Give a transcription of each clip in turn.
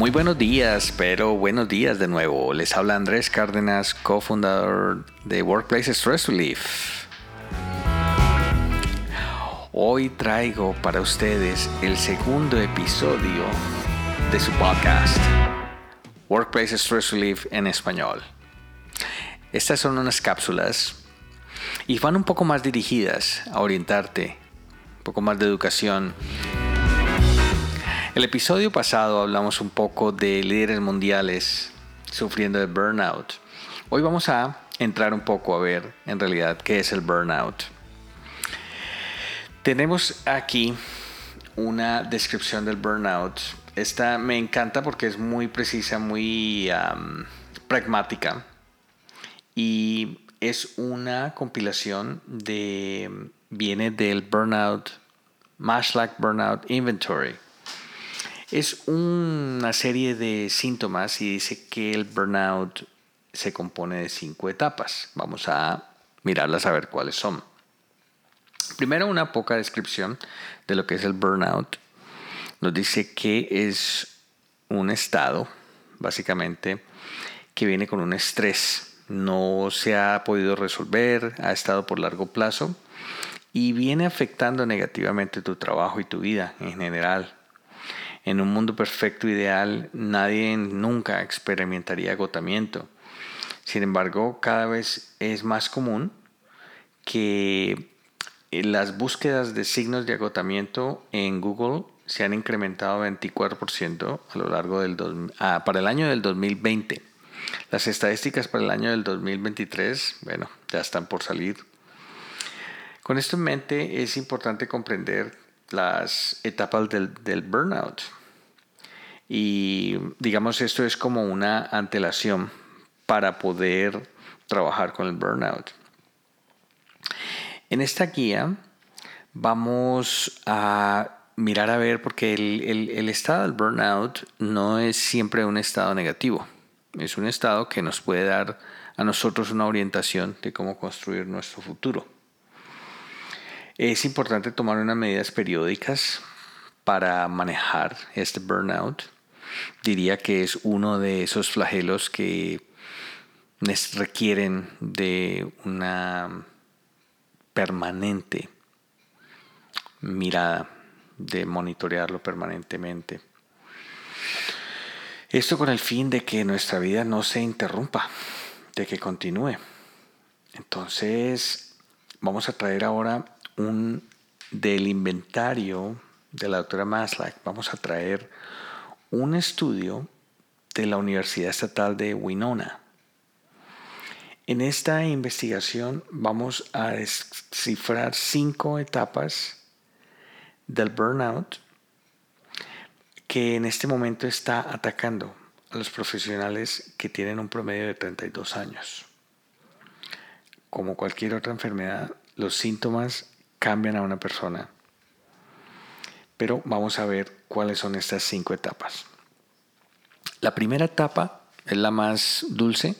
Muy buenos días, pero buenos días de nuevo. Les habla Andrés Cárdenas, cofundador de Workplace Stress Relief. Hoy traigo para ustedes el segundo episodio de su podcast, Workplace Stress Relief en español. Estas son unas cápsulas y van un poco más dirigidas a orientarte, un poco más de educación el episodio pasado hablamos un poco de líderes mundiales sufriendo de burnout. Hoy vamos a entrar un poco a ver en realidad qué es el burnout. Tenemos aquí una descripción del burnout. Esta me encanta porque es muy precisa, muy pragmática y es una compilación de viene del burnout Mashlack Burnout Inventory es una serie de síntomas y dice que el burnout se compone de cinco etapas. Vamos a mirarlas a ver cuáles son. Primero una poca descripción de lo que es el burnout. Nos dice que es un estado, básicamente, que viene con un estrés. No se ha podido resolver, ha estado por largo plazo y viene afectando negativamente tu trabajo y tu vida en general en un mundo perfecto ideal, nadie nunca experimentaría agotamiento. Sin embargo, cada vez es más común que las búsquedas de signos de agotamiento en Google se han incrementado 24% a lo largo del ah, para el año del 2020. Las estadísticas para el año del 2023, bueno, ya están por salir. Con esto en mente es importante comprender las etapas del, burnout. Y digamos, esto es como una antelación para poder trabajar con el burnout. En esta guía vamos a mirar a ver, porque el, estado del burnout no es siempre un estado negativo. Es un estado que nos puede dar a nosotros una orientación de cómo construir nuestro futuro. Es importante tomar unas medidas periódicas para manejar este burnout. Diría que es uno de esos flagelos que requieren de una permanente mirada, de monitorearlo permanentemente. Esto con el fin de que nuestra vida no se interrumpa, de que continúe. Entonces, vamos a traer ahora un, del inventario de la doctora Maslach, vamos a traer un estudio de la Universidad Estatal de Winona. En esta investigación vamos a descifrar cinco etapas del burnout que en este momento está atacando a los profesionales que tienen un promedio de 32 años. Como cualquier otra enfermedad, los síntomas cambian a una persona. Pero vamos a ver cuáles son estas cinco etapas. La primera etapa es la más dulce,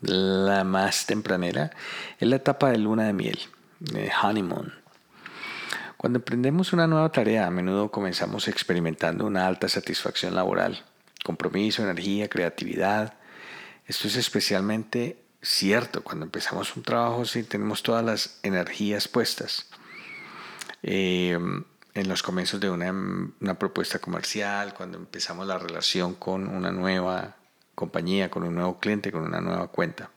la más tempranera, es la etapa de luna de miel, de honeymoon. Cuando emprendemos una nueva tarea, a menudo comenzamos experimentando una alta satisfacción laboral, compromiso, energía, creatividad. Esto es especialmente cierto cuando empezamos un trabajo si tenemos todas las energías puestas. Eh, en los comienzos de una, una, propuesta comercial, cuando empezamos la relación con una nueva compañía, con un nuevo cliente, con una nueva cuenta.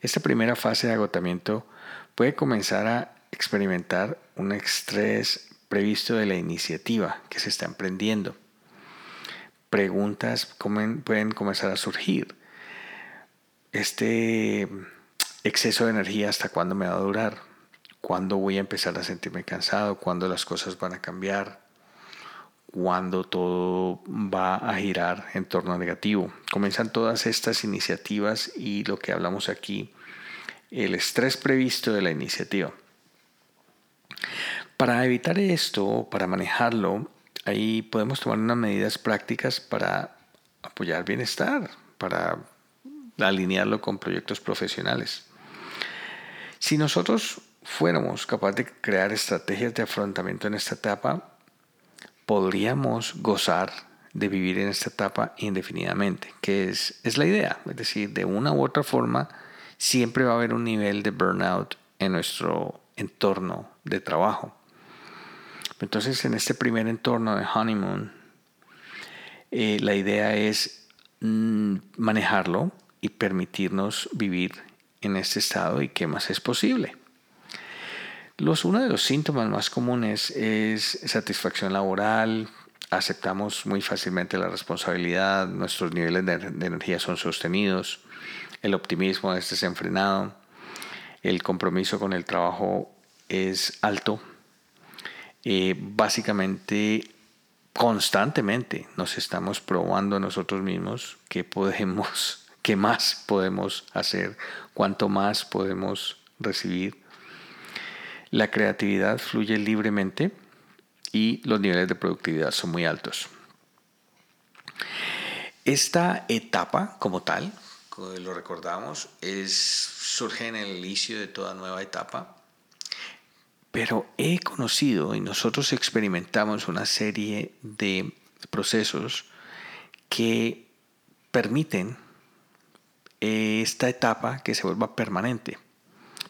Esta primera fase de agotamiento puede comenzar a experimentar un estrés previsto de la iniciativa que se está emprendiendo. Preguntas pueden comenzar a surgir este exceso de energía hasta cuándo me va a durar, cuándo voy a empezar a sentirme cansado, cuándo las cosas van a cambiar, cuándo todo va a girar en torno a negativo. Comienzan todas estas iniciativas y lo que hablamos aquí, el estrés previsto de la iniciativa. Para evitar esto, para manejarlo, ahí podemos tomar unas medidas prácticas para apoyar bienestar, para alinearlo con proyectos profesionales. Si nosotros fuéramos capaces de crear estrategias de afrontamiento en esta etapa, podríamos gozar de vivir en esta etapa indefinidamente, que es, es la idea. Es decir, de una u otra forma, siempre va a haber un nivel de burnout en nuestro entorno de trabajo. Entonces, en este primer entorno de honeymoon, eh, la idea es mm, manejarlo y permitirnos vivir en este estado y qué más es posible. Uno de los síntomas más comunes es satisfacción laboral, aceptamos muy fácilmente la responsabilidad, nuestros niveles de, energía son sostenidos, el optimismo es desenfrenado, el compromiso con el trabajo es alto. Eh, básicamente, constantemente nos estamos probando nosotros mismos que podemos, qué más podemos hacer, cuánto más podemos recibir la creatividad fluye libremente y los niveles de productividad son muy altos. Esta etapa como tal, lo recordamos, surge en el inicio de toda nueva etapa, pero he conocido y nosotros experimentamos una serie de procesos que permiten esta etapa que se vuelva permanente.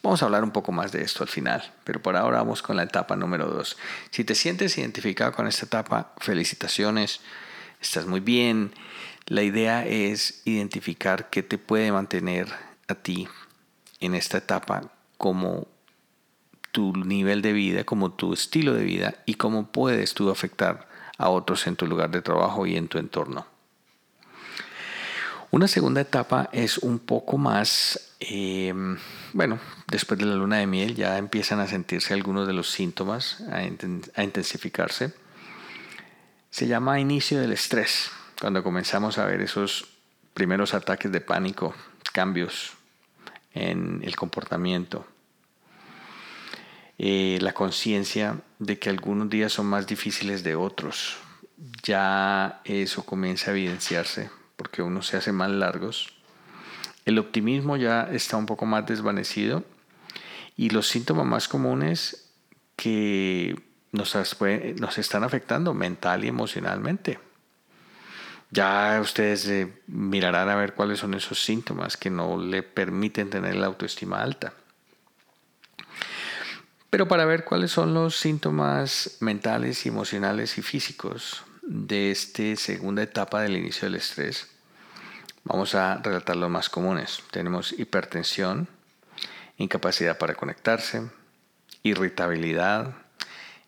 Vamos a hablar un poco más de esto al final, pero por ahora vamos con la etapa número 2. Si te sientes identificado con esta etapa, felicitaciones, estás muy bien. La idea es identificar qué te puede mantener a ti en esta etapa como tu nivel de vida, como tu estilo de vida y cómo puedes tú afectar a otros en tu lugar de trabajo y en tu entorno. Una segunda etapa es un poco más eh, bueno, después de la luna de miel ya empiezan a sentirse algunos de los síntomas, a, intensificarse. Se llama inicio del estrés, cuando comenzamos a ver esos primeros ataques de pánico, cambios en el comportamiento. Eh, la conciencia de que algunos días son más difíciles de otros. Ya eso comienza a evidenciarse porque uno se hace más largos el optimismo ya está un poco más desvanecido y los síntomas más comunes que nos, están afectando mental y emocionalmente. Ya ustedes eh, mirarán a ver cuáles son esos síntomas que no le permiten tener la autoestima alta. Pero para ver cuáles son los síntomas mentales, emocionales y físicos de esta segunda etapa del inicio del estrés, Vamos a relatar los más comunes. Tenemos hipertensión, incapacidad para conectarse, irritabilidad,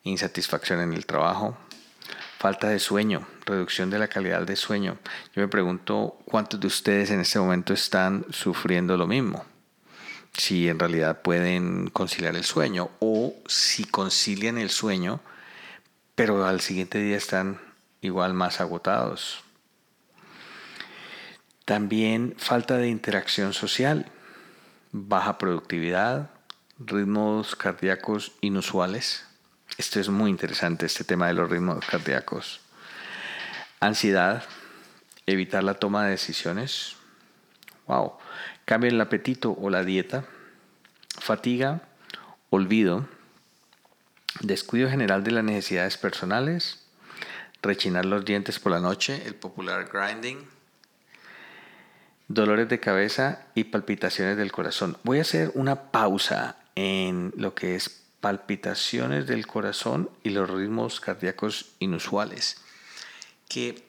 insatisfacción en el trabajo, falta de sueño, reducción de la calidad de sueño. Yo me pregunto cuántos de ustedes en este momento están sufriendo lo mismo. Si en realidad pueden conciliar el sueño o si concilian el sueño, pero al siguiente día están igual más agotados. También falta de interacción social, baja productividad, ritmos cardíacos inusuales. Esto es muy interesante, este tema de los ritmos cardíacos. Ansiedad, evitar la toma de decisiones. Wow. Cambia el apetito o la dieta. Fatiga, olvido, descuido general de las necesidades personales, rechinar los dientes por la noche, el popular grinding dolores de cabeza y palpitaciones del corazón. Voy a hacer una pausa en lo que es palpitaciones del corazón y los ritmos cardíacos inusuales. Que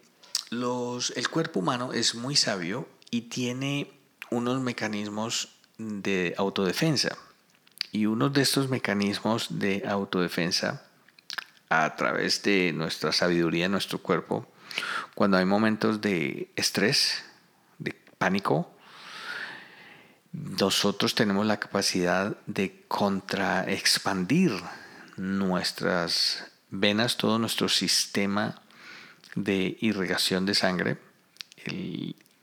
los, el cuerpo humano es muy sabio y tiene unos mecanismos de autodefensa. Y uno de estos mecanismos de autodefensa, a través de nuestra sabiduría nuestro cuerpo, cuando hay momentos de estrés, pánico, nosotros tenemos la capacidad de contraexpandir nuestras venas, todo nuestro sistema de irrigación de sangre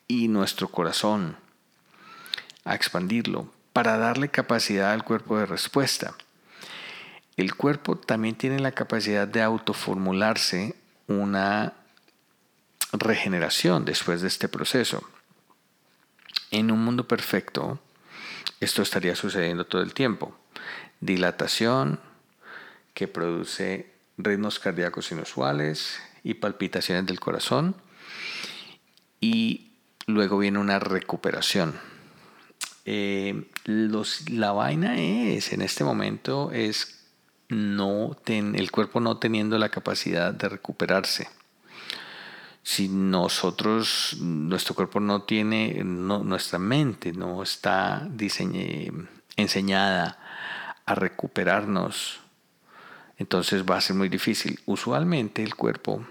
y nuestro corazón, a expandirlo para darle capacidad al cuerpo de respuesta. El cuerpo también tiene la capacidad de autoformularse una regeneración después de este proceso. En un mundo perfecto, esto estaría sucediendo todo el tiempo. Dilatación que produce ritmos cardíacos inusuales y palpitaciones del corazón. Y luego viene una recuperación. Eh, la vaina es, en este momento, es no el cuerpo no teniendo la capacidad de recuperarse si nosotros, nuestro cuerpo no tiene, nuestra mente no está enseñada a recuperarnos, entonces va a ser muy difícil. Usualmente el cuerpo,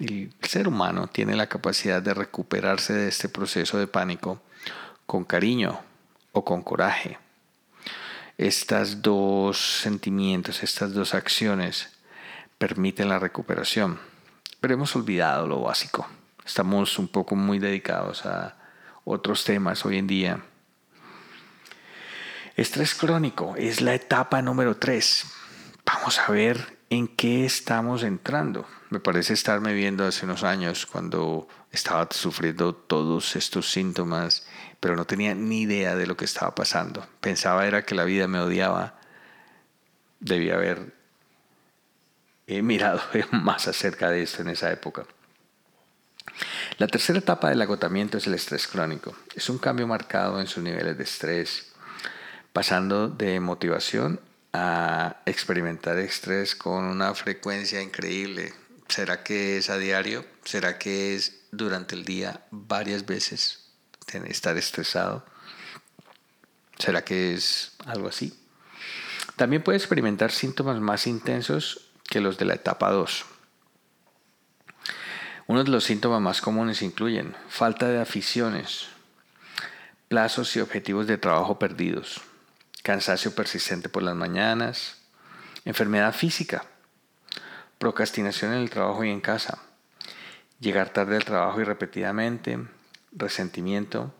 el ser humano tiene la capacidad de recuperarse de este proceso de pánico con cariño o con coraje. Estas dos sentimientos, estas dos acciones permiten la recuperación pero hemos olvidado lo básico. Estamos un poco muy dedicados a otros temas hoy en día. Estrés crónico es la etapa número 3. Vamos a ver en qué estamos entrando. Me parece estarme viendo hace unos años cuando estaba sufriendo todos estos síntomas, pero no tenía ni idea de lo que estaba pasando. Pensaba era que la vida me odiaba. Debía haber mirado más acerca de esto en esa época. La tercera etapa del agotamiento es el estrés crónico. Es un cambio marcado en sus niveles de estrés, pasando de motivación a experimentar estrés con una frecuencia increíble. ¿Será que es a diario? ¿Será que es durante el día varias veces estar estresado? ¿Será que es algo así? También puede experimentar síntomas más intensos que los de la etapa 2. Uno de los síntomas más comunes incluyen falta de aficiones, plazos y objetivos de trabajo perdidos, cansancio persistente por las mañanas, enfermedad física, procrastinación en el trabajo y en casa, llegar tarde al trabajo y repetidamente, resentimiento,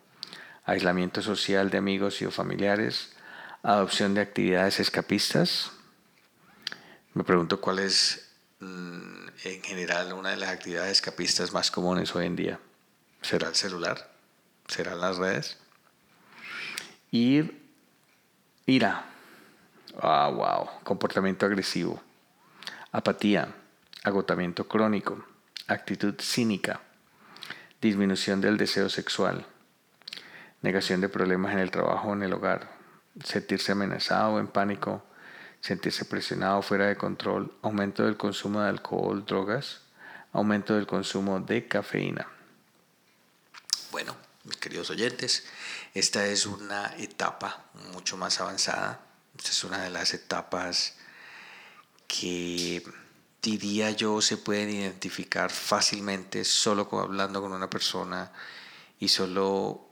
aislamiento social de amigos y o familiares, adopción de actividades escapistas, me pregunto cuál es mm, en general una de las actividades escapistas más comunes hoy en día. ¿Será el celular? ¿Serán las redes? Ir, ira. Ah, wow. Comportamiento agresivo. Apatía. Agotamiento crónico. Actitud cínica. Disminución del deseo sexual. Negación de problemas en el trabajo o en el hogar. Sentirse amenazado o en pánico sentirse presionado fuera de control, aumento del consumo de alcohol, drogas, aumento del consumo de cafeína. Bueno, mis queridos oyentes, esta es una etapa mucho más avanzada. Esta es una de las etapas que diría yo se pueden identificar fácilmente solo hablando con una persona y solo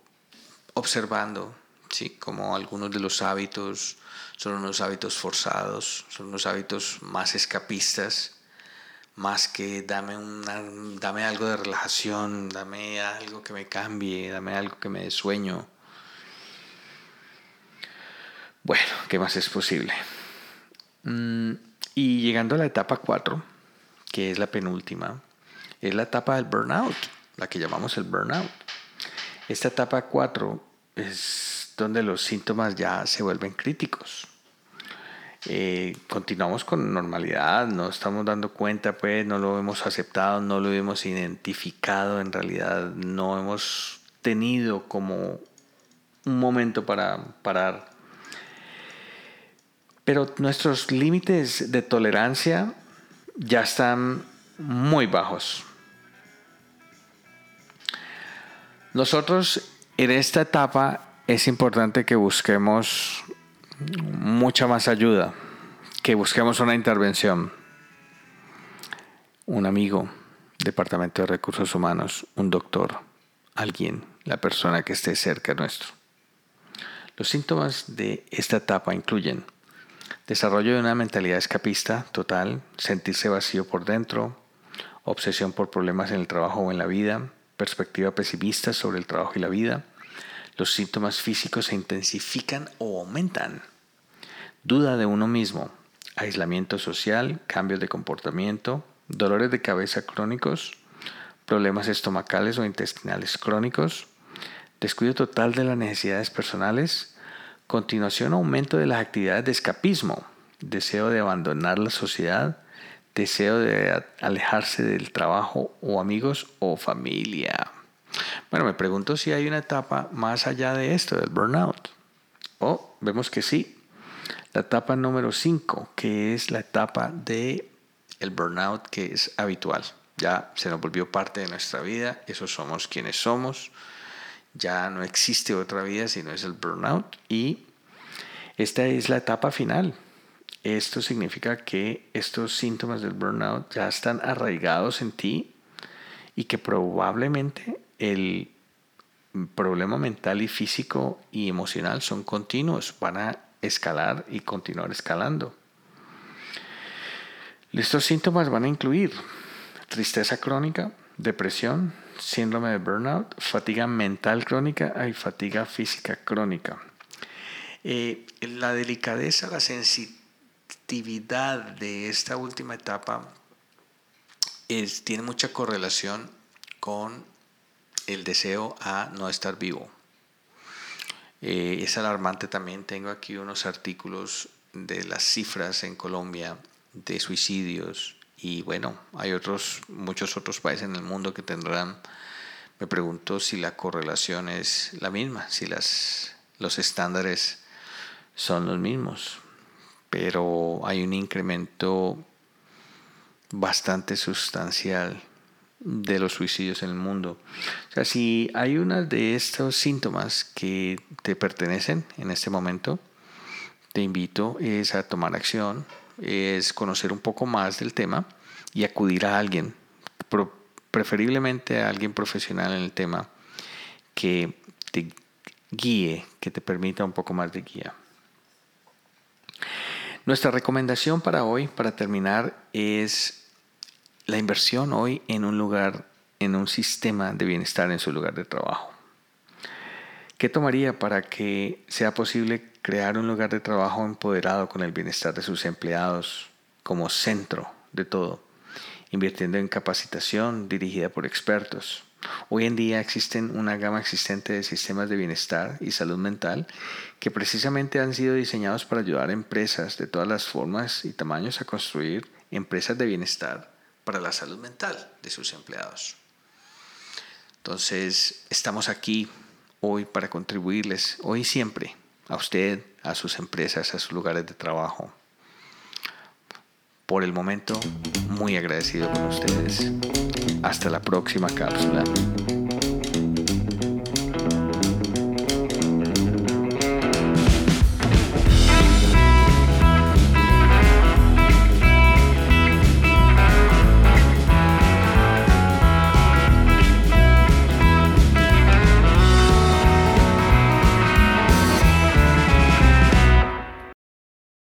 observando, ¿sí? como algunos de los hábitos son unos hábitos forzados, son unos hábitos más escapistas, más que dame, una, dame algo de relajación, dame algo que me cambie, dame algo que me dé sueño. Bueno, ¿qué más es posible? Mm, y llegando a la etapa 4, que es la penúltima, es la etapa del burnout, la que llamamos el burnout. Esta etapa 4 es donde los síntomas ya se vuelven críticos. Eh, continuamos con normalidad, no estamos dando cuenta, pues no lo hemos aceptado, no lo hemos identificado, en realidad no hemos tenido como un momento para parar. Pero nuestros límites de tolerancia ya están muy bajos. Nosotros en esta etapa es importante que busquemos mucha más ayuda, que busquemos una intervención. Un amigo, Departamento de Recursos Humanos, un doctor, alguien, la persona que esté cerca nuestro. Los síntomas de esta etapa incluyen desarrollo de una mentalidad escapista total, sentirse vacío por dentro, obsesión por problemas en el trabajo o en la vida, perspectiva pesimista sobre el trabajo y la vida, los síntomas físicos se intensifican o aumentan. Duda de uno mismo, aislamiento social, cambios de comportamiento, dolores de cabeza crónicos, problemas estomacales o intestinales crónicos, descuido total de las necesidades personales, continuación aumento de las actividades de escapismo, deseo de abandonar la sociedad, deseo de alejarse del trabajo o amigos o familia. Bueno, me pregunto si hay una etapa más allá de esto, del burnout. Oh, vemos que sí. La etapa número 5, que es la etapa de el burnout que es habitual. Ya se nos volvió parte de nuestra vida, eso somos quienes somos. Ya no existe otra vida si no es el burnout y esta es la etapa final. Esto significa que estos síntomas del burnout ya están arraigados en ti y que probablemente el problema mental y físico y emocional son continuos, van a escalar y continuar escalando. Estos síntomas van a incluir tristeza crónica, depresión, síndrome de burnout, fatiga mental crónica y fatiga física crónica. Eh, la delicadeza, la sensitividad de esta última etapa es, tiene mucha correlación con el deseo a no estar vivo. Eh, es alarmante también, tengo aquí unos artículos de las cifras en Colombia de suicidios y bueno, hay otros, muchos otros países en el mundo que tendrán, me pregunto si la correlación es la misma, si las, los estándares son los mismos, pero hay un incremento bastante sustancial de los suicidios en el mundo. O sea, si hay uno de estos síntomas que te pertenecen en este momento, te invito es a tomar acción, es conocer un poco más del tema y acudir a alguien, preferiblemente a alguien profesional en el tema que te guíe, que te permita un poco más de guía. Nuestra recomendación para hoy, para terminar, es la inversión hoy en un lugar, en un sistema de bienestar en su lugar de trabajo. ¿Qué tomaría para que sea posible crear un lugar de trabajo empoderado con el bienestar de sus empleados como centro de todo, invirtiendo en capacitación dirigida por expertos? Hoy en día existen una gama existente de sistemas de bienestar y salud mental que precisamente han sido diseñados para ayudar a empresas de todas las formas y tamaños a construir empresas de bienestar para la salud mental de sus empleados. Entonces, estamos aquí hoy para contribuirles, hoy y siempre, a usted, a sus empresas, a sus lugares de trabajo. Por el momento, muy agradecido con ustedes. Hasta la próxima cápsula.